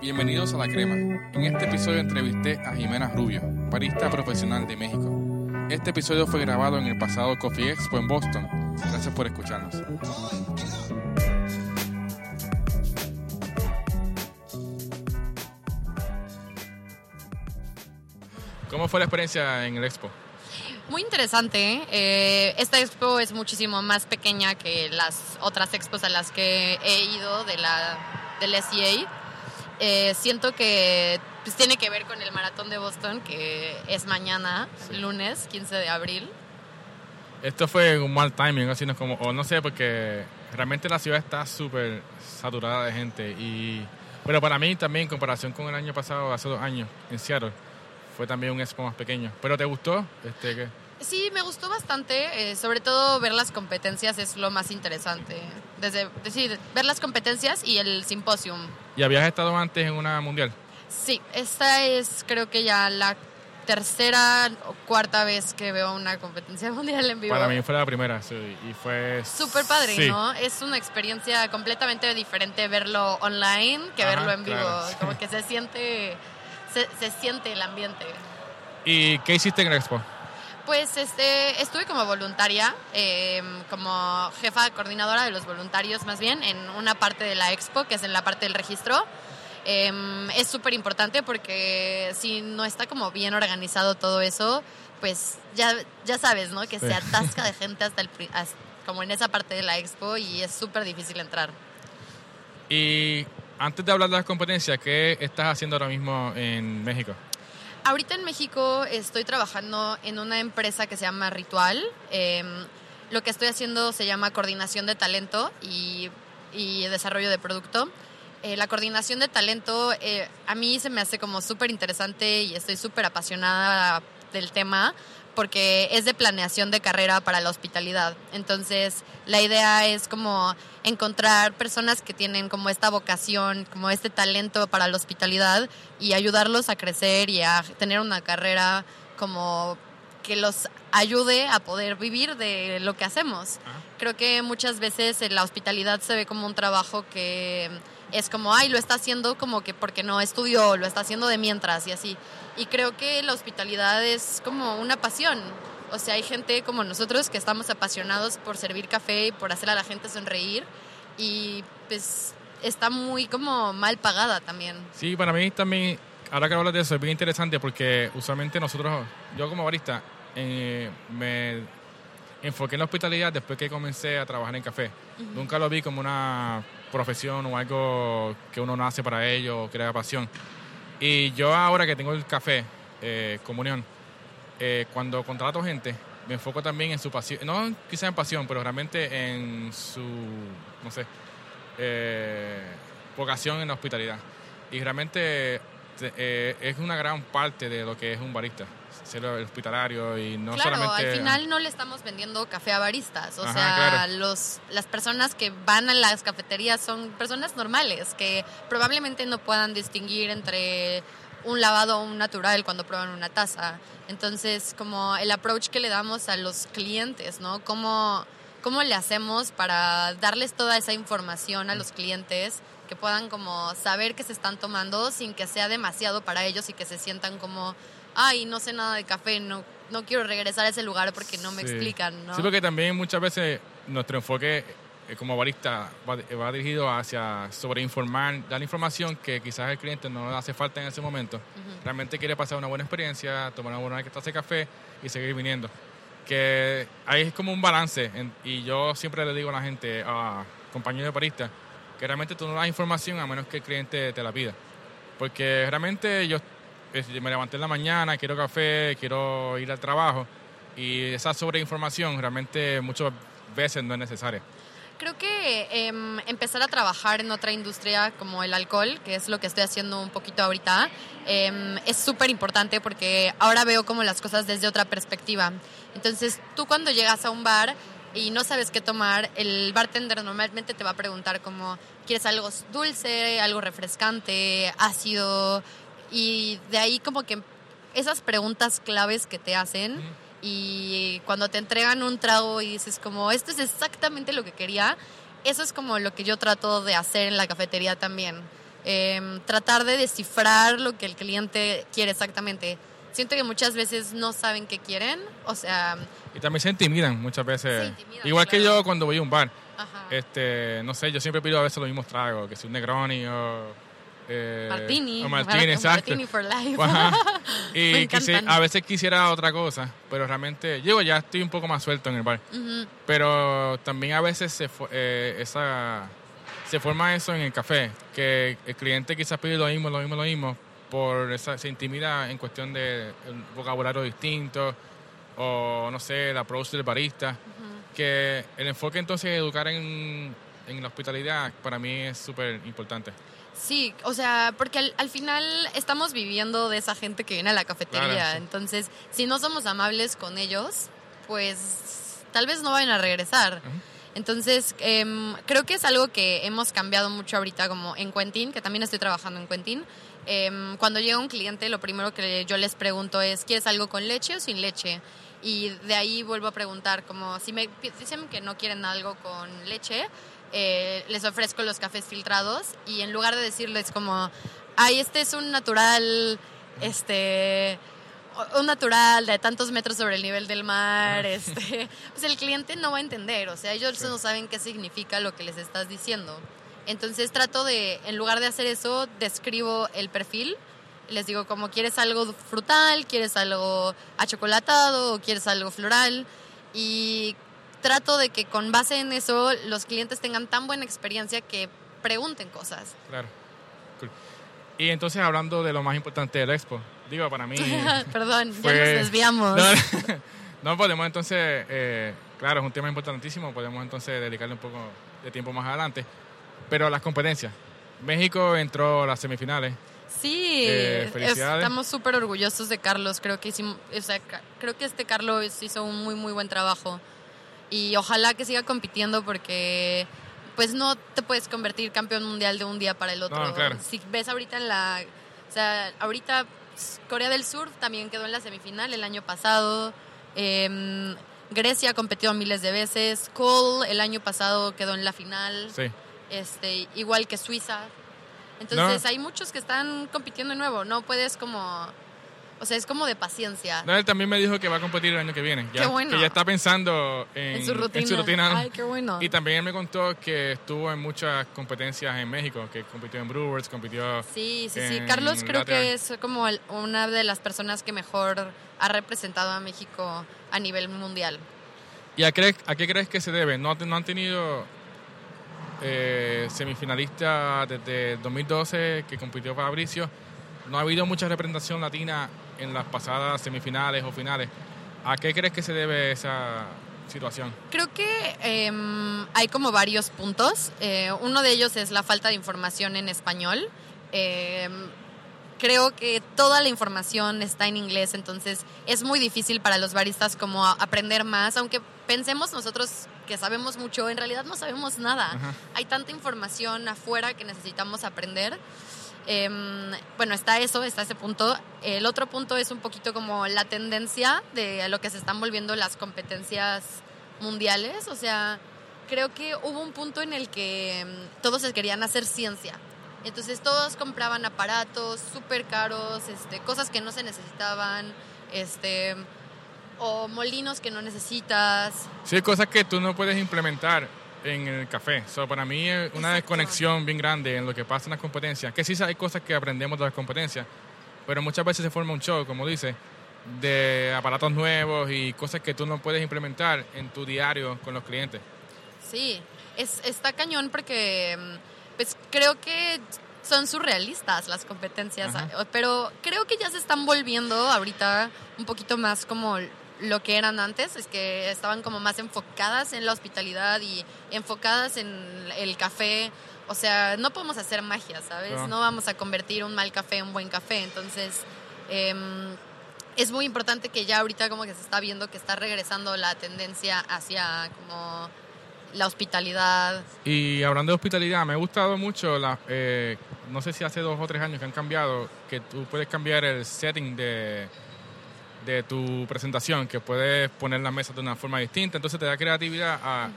Bienvenidos a La Crema. En este episodio entrevisté a Jimena Rubio, barista profesional de México. Este episodio fue grabado en el pasado Coffee Expo en Boston. Gracias por escucharnos. ¿Cómo fue la experiencia en el expo? Muy interesante. ¿eh? esta expo es muchísimo más pequeña que las otras expos a las que he ido de la, del SEA. Eh, siento que pues, tiene que ver con el maratón de Boston, que es mañana, lunes 15 de abril. Esto fue un mal timing, así no como, o no sé, porque realmente la ciudad está súper saturada de gente. Y, pero para mí también, en comparación con el año pasado, hace dos años, en Seattle, fue también un expo más pequeño. ¿Pero te gustó? Este, ¿qué? Sí, me gustó bastante. Eh, sobre todo ver las competencias es lo más interesante. Desde decir, ver las competencias y el simposium. ¿Y habías estado antes en una mundial? Sí, esta es creo que ya la tercera o cuarta vez que veo una competencia mundial en vivo. Para mí fue la primera, sí, y fue... Súper padre, ¿no? Es una experiencia completamente diferente verlo online que verlo en vivo. Como que se siente, se, se, siente el ambiente. ¿Y qué hiciste en expo? Pues este, estuve como voluntaria, eh, como jefa coordinadora de los voluntarios más bien, en una parte de la expo, que es en la parte del registro. Eh, es súper importante porque si no está como bien organizado todo eso, pues ya, ya sabes, ¿no? Que se atasca de gente hasta, el, hasta como en esa parte de la expo y es súper difícil entrar. Y antes de hablar de las competencias, ¿qué estás haciendo ahora mismo en México? Ahorita en México estoy trabajando en una empresa que se llama Ritual. Eh, lo que estoy haciendo se llama coordinación de talento y, y desarrollo de producto. Eh, la coordinación de talento eh, a mí se me hace como súper interesante y estoy súper apasionada del tema porque es de planeación de carrera para la hospitalidad. Entonces, la idea es como encontrar personas que tienen como esta vocación, como este talento para la hospitalidad y ayudarlos a crecer y a tener una carrera como que los ayude a poder vivir de lo que hacemos. Creo que muchas veces la hospitalidad se ve como un trabajo que es como, ay, lo está haciendo como que porque no estudió, lo está haciendo de mientras y así. Y creo que la hospitalidad es como una pasión. O sea, hay gente como nosotros que estamos apasionados por servir café y por hacer a la gente sonreír y pues está muy como mal pagada también. Sí, para mí también, ahora que hablas de eso, es bien interesante porque usualmente nosotros, yo como barista, eh, me enfoqué en la hospitalidad después que comencé a trabajar en café. Uh -huh. Nunca lo vi como una profesión o algo que uno nace para ello o crea pasión. Y yo ahora que tengo el café, eh, comunión, eh, cuando contrato gente, me enfoco también en su pasión, no quizá en pasión, pero realmente en su, no sé, eh, vocación en la hospitalidad. Y realmente eh, es una gran parte de lo que es un barista ser hospitalario y no claro, solamente... al final no le estamos vendiendo café a baristas, o Ajá, sea, claro. los, las personas que van a las cafeterías son personas normales que probablemente no puedan distinguir entre un lavado un natural cuando prueban una taza. Entonces, como el approach que le damos a los clientes, ¿no? ¿Cómo, cómo le hacemos para darles toda esa información a los clientes que puedan como saber que se están tomando sin que sea demasiado para ellos y que se sientan como ay, no sé nada de café, no, no quiero regresar a ese lugar porque no me sí. explican, ¿no? Sí, porque también muchas veces nuestro enfoque como barista va, va, dirigido hacia sobreinformar, dar información que quizás el cliente no le hace falta en ese momento. Uh -huh. Realmente quiere pasar una buena experiencia, tomar una buena taza de café y seguir viniendo. Que ahí es como un balance en, y yo siempre le digo a la gente, a compañeros de barista, que realmente tú no das información a menos que el cliente te la pida. Porque realmente yo me levanté en la mañana, quiero café, quiero ir al trabajo y esa sobreinformación realmente muchas veces no es necesaria. Creo que eh, empezar a trabajar en otra industria como el alcohol, que es lo que estoy haciendo un poquito ahorita, eh, es súper importante porque ahora veo como las cosas desde otra perspectiva. Entonces, tú cuando llegas a un bar y no sabes qué tomar, el bartender normalmente te va a preguntar como, ¿quieres algo dulce, algo refrescante, ácido? Y de ahí como que esas preguntas claves que te hacen y cuando te entregan un trago y dices como, esto es exactamente lo que quería, eso es como lo que yo trato de hacer en la cafetería también. Em, tratar de descifrar lo que el cliente quiere exactamente. Siento que muchas veces no saben qué quieren, o sea... Y también se intimidan muchas veces. Intimidan, Igual que claro. yo cuando voy a un bar. Ajá. Este, no sé, yo siempre pido a veces los mismos tragos, que si un Negroni o... eh, Martini. O Martini, Mar- exacto. Martini for life. Ajá. Me Y encantan. a veces quisiera otra cosa, pero realmente, llego ya estoy un poco más suelto en el bar. Ujú. Pero también a veces se, eh, esa, se forma eso en el café, que el cliente quizás pide lo mismo, lo mismo, lo mismo, por esa, se intimida en cuestión de vocabulario distinto, o no sé, el approach del barista, que el enfoque entonces de educar en, en la hospitalidad para mí es súper importante. Sí, o sea, porque al, al final estamos viviendo de esa gente que viene a la cafetería. Claro, sí. Entonces, si no somos amables con ellos, pues tal vez no vayan a regresar. Ujú. Entonces, em, creo que es algo que hemos cambiado mucho ahorita, como en Quentin, que también estoy trabajando en Quentin. Em, cuando llega un cliente, lo primero que yo les pregunto es, ¿quieres algo con leche o sin leche? Y de ahí vuelvo a preguntar, como si me dicen que no quieren algo con leche, eh, les ofrezco los cafés filtrados y en lugar de decirles como, ay, este es un natural, este, un natural de tantos metros sobre el nivel del mar, este, pues el cliente no va a entender, o sea, ellos Sí. no saben qué significa lo que les estás diciendo. Entonces trato de, en lugar de hacer eso, describo el perfil. Les digo como quieres algo frutal, quieres algo achocolatado o quieres algo floral. Y trato de que con base en eso los clientes tengan tan buena experiencia que pregunten cosas. Claro. Cool. Y entonces hablando de lo más importante del expo, digo, para mí... Perdón, fue- ya nos desviamos. No, no, podemos entonces, eh, claro, es un tema importantísimo, podemos entonces dedicarle un poco de tiempo más adelante. Pero las competencias. México entró a las semifinales. Sí, Eh, estamos súper orgullosos de Carlos. Creo que hicimos, o sea, creo que este Carlos hizo un muy muy buen trabajo y ojalá que siga compitiendo porque pues no te puedes convertir campeón mundial de un día para el otro. No, claro. Si ves ahorita en la, o sea, ahorita Corea del Sur también quedó en la semifinal el año pasado. Em, Grecia competió miles de veces. Cole el año pasado quedó en la final Sí. este, igual que Suiza. Entonces No. hay muchos que están compitiendo de nuevo, no puedes como, o sea, es como de paciencia. No, él también me dijo que va a competir el año que viene. Ya, Qué bueno. Que ya está pensando en, en su rutina. rutina. Ay, qué bueno. Y también él me contó que estuvo en muchas competencias en México, que compitió en Brewers, compitió... Sí, sí, sí. en Carlos creo lateral. que es como el- una de las personas que mejor ha representado a México a nivel mundial. ¿Y a, cre- a qué crees que se debe? ¿No, no han tenido eh, semifinalistas desde 2012 que compitió Fabricio? ¿No ha habido mucha representación latina en las pasadas semifinales o finales? ¿A qué crees que se debe esa situación? Creo que em, hay como varios puntos. Eh, uno de ellos es la falta de información en español. Em, creo que toda la información está en inglés, entonces es muy difícil para los baristas como aprender más, aunque pensemos nosotros que sabemos mucho, en realidad no sabemos nada. Ajá. Hay tanta información afuera que necesitamos aprender. Em, bueno, está eso, está ese punto. El otro punto es un poquito como la tendencia de lo que se están volviendo las competencias mundiales. O sea, creo que hubo un punto en el que em, todos se querían hacer ciencia. Entonces todos compraban aparatos súper caros, este, cosas que no se necesitaban, este, o molinos que no necesitas. Sí, cosas que tú no puedes implementar en el café. So, para mí es una Exacto. desconexión bien grande en lo que pasa en las competencias. Que sí hay cosas que aprendemos de las competencias, pero muchas veces se forma un show, como dice, de aparatos nuevos y cosas que tú no puedes implementar en tu diario con los clientes. Sí, es, está cañón porque mm, pues creo que son surrealistas las competencias, Ajá. pero creo que ya se están volviendo ahorita un poquito más como lo que eran antes, es que estaban como más enfocadas en la hospitalidad y enfocadas en el café. O sea, no podemos hacer magia, ¿sabes? No. No vamos a convertir un mal café en un buen café. Entonces, em, es muy importante que ya ahorita como que se está viendo que está regresando la tendencia hacia como la hospitalidad. Y hablando de hospitalidad, me ha gustado mucho, la, eh, no sé si hace dos o tres años que han cambiado, que tú puedes cambiar el setting de, de tu presentación, que puedes poner las mesas de una forma distinta, entonces te da creatividad, a,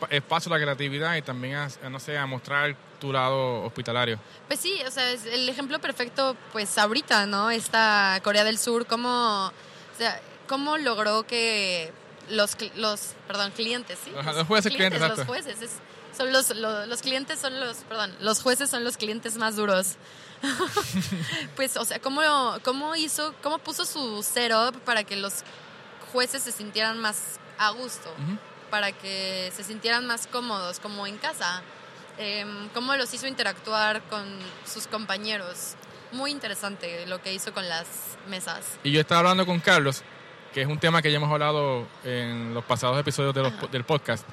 pa- espacio a la creatividad y también a, a, no sé, a mostrar tu lado hospitalario. Pues sí, o sea, es el ejemplo perfecto, pues ahorita, ¿no? Esta Corea del Sur, cómo, o sea, cómo logró que los, los perdón, clientes, ¿sí? Los jueces, clientes, los jueces, es- son los, lo- los clientes son los, perdón, los jueces son los clientes más duros. pues, o sea, cómo, cómo hizo, cómo puso su setup para que los jueces se sintieran más a gusto, para que se sintieran más cómodos, como en casa. Em, cómo los hizo interactuar con sus compañeros. Muy interesante lo que hizo con las mesas. Y yo estaba hablando con Carlos, que es un tema que ya hemos hablado en los pasados episodios de los del podcast,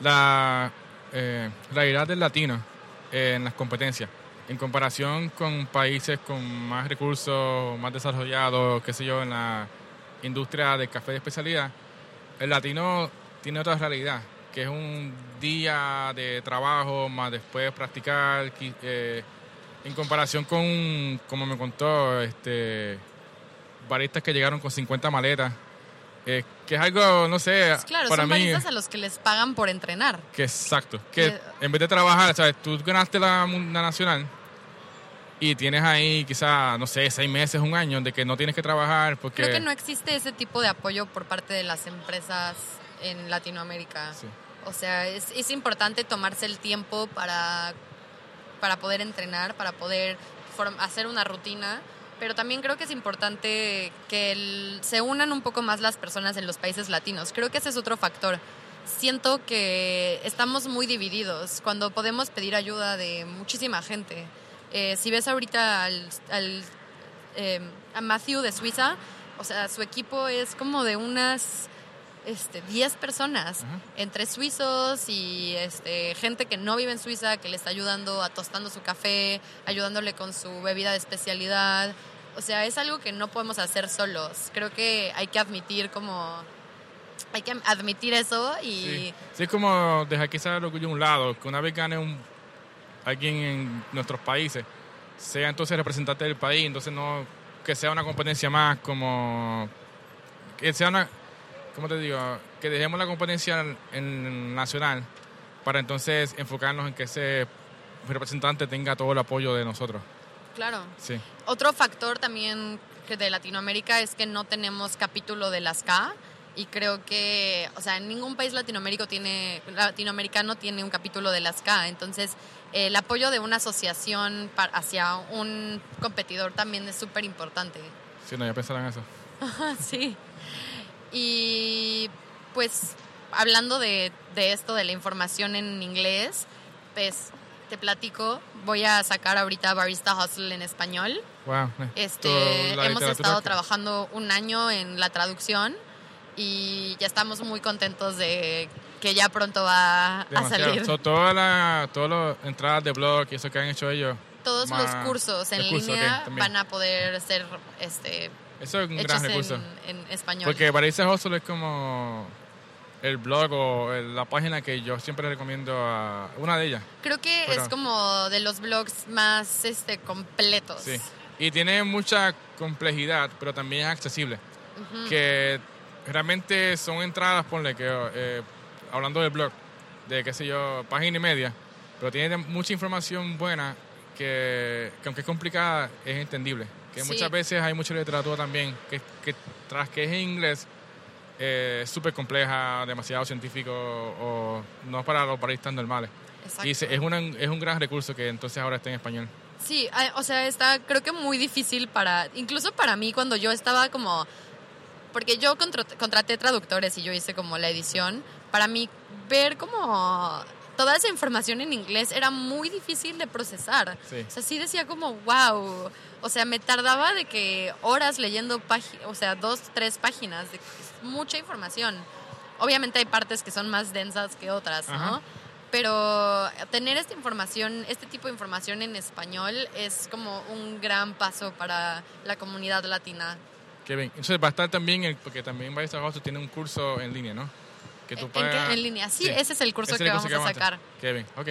la eh, realidad del latino eh, en las competencias. En comparación con países con más recursos, más desarrollados, qué sé yo, en la industria del café de especialidad, el latino tiene otra realidad, que es un día de trabajo más después practicar, eh, en comparación con, como me contó, este baristas que llegaron con 50 maletas, que es algo, no sé, Pues claro, para son mí, baristas a los que les pagan por entrenar. que exacto, que Que- en vez de trabajar, ¿sabes? Tú ganaste la, la nacional y tienes ahí quizá, no sé, seis meses, un año, de que no tienes que trabajar porque... Creo que no existe ese tipo de apoyo por parte de las empresas en Latinoamérica. Sí. O sea, es, es importante tomarse el tiempo para, para poder entrenar, para poder hacer una rutina, pero también creo que es importante que el- se unan un poco más las personas en los países latinos. Creo que ese es otro factor. Siento que estamos muy divididos cuando podemos pedir ayuda de muchísima gente. Eh, si ves ahorita al, al, eh, a Matthew de Suiza, o sea, su equipo es como de unas este, 10 personas, entre suizos y este, gente que no vive en Suiza, que le está ayudando a tostando su café, ayudándole con su bebida de especialidad. O sea, es algo que no podemos hacer solos. Creo que hay que admitir como... Hay que admitir eso y... Sí. Es como dejar quizás el orgullo a un lado, que una vez gane un, alguien en nuestros países, sea entonces representante del país, entonces no que sea una competencia más como que sea una ¿cómo te digo? que dejemos la competencia en, en nacional para entonces enfocarnos en que ese representante tenga todo el apoyo de nosotros. Claro. Sí. Otro factor también que de Latinoamérica es que no tenemos capítulo de las K y creo que, o sea, ningún país latinoamérico tiene, latinoamericano tiene un capítulo de las K, entonces el apoyo de una asociación hacia un competidor también es súper importante. Sí, no, ya pensaron eso. sí. Y pues hablando de, de esto, de la información en inglés, pues te platico, voy a sacar ahorita Barista Hustle en español. Wow. eh, Este, hemos estado que- trabajando un año en la traducción y ya estamos muy contentos de que ya pronto va a Demasiado. salir. So, todas las entradas de blog y eso que han hecho ellos, Todos los cursos en curso, línea ok, también. van a poder ser este, eso es un gran en, recurso. en español. Porque París Hustle es como el blog o el- la página que yo siempre recomiendo a una de ellas. Creo que Pero- es como de los blogs más este, completos. Sí. Y tiene mucha complejidad, pero también es accesible. Que realmente son entradas, ponle que, eh, hablando del blog, de qué sé yo, página y media, pero tiene mucha información buena que, que aunque es complicada, es entendible. Que Sí. muchas veces hay mucha literatura también que, que tras que es en inglés, eh, súper compleja, demasiado científico o no para los baristas normales. Exacto. Y se- es, una- es un gran recurso que entonces ahora está en español. Sí, ah, o sea, está creo que muy difícil para, incluso para mí cuando yo estaba como, porque yo contra- contraté traductores y yo hice como la edición, para mí ver como toda esa información en inglés era muy difícil de procesar. Sí. O sea, sí decía como, wow, o sea, me tardaba de que horas leyendo o sea, dos, tres páginas, de mucha información. Obviamente hay partes que son más densas que otras, ¿no? Ajá. Pero tener esta información, este tipo de información en español es como un gran paso para la comunidad latina. Qué bien. Entonces va a estar también, el, porque también Barista Hustle tiene un curso en línea, ¿no? Que ¿En, en qué? ¿En línea? Sí, ese es el curso Ese que es el vamos a sacar. Qué bien, ok.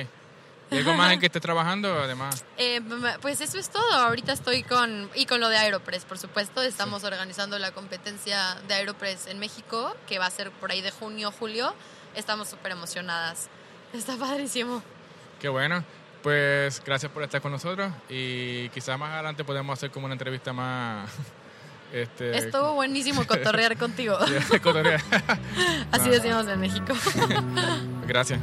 ¿Y algo más en que estés trabajando además? Eh, pues eso es todo. Ahorita estoy con, y con lo de Aeropress, por supuesto. Estamos organizando la competencia de Aeropress en México, que va a ser por ahí de junio, julio. Estamos súper emocionadas. Está padrísimo. Qué bueno. Pues gracias por estar con nosotros y quizás más adelante podemos hacer como una entrevista más... Este, Estuvo buenísimo cotorrear contigo. Así decimos en México. gracias.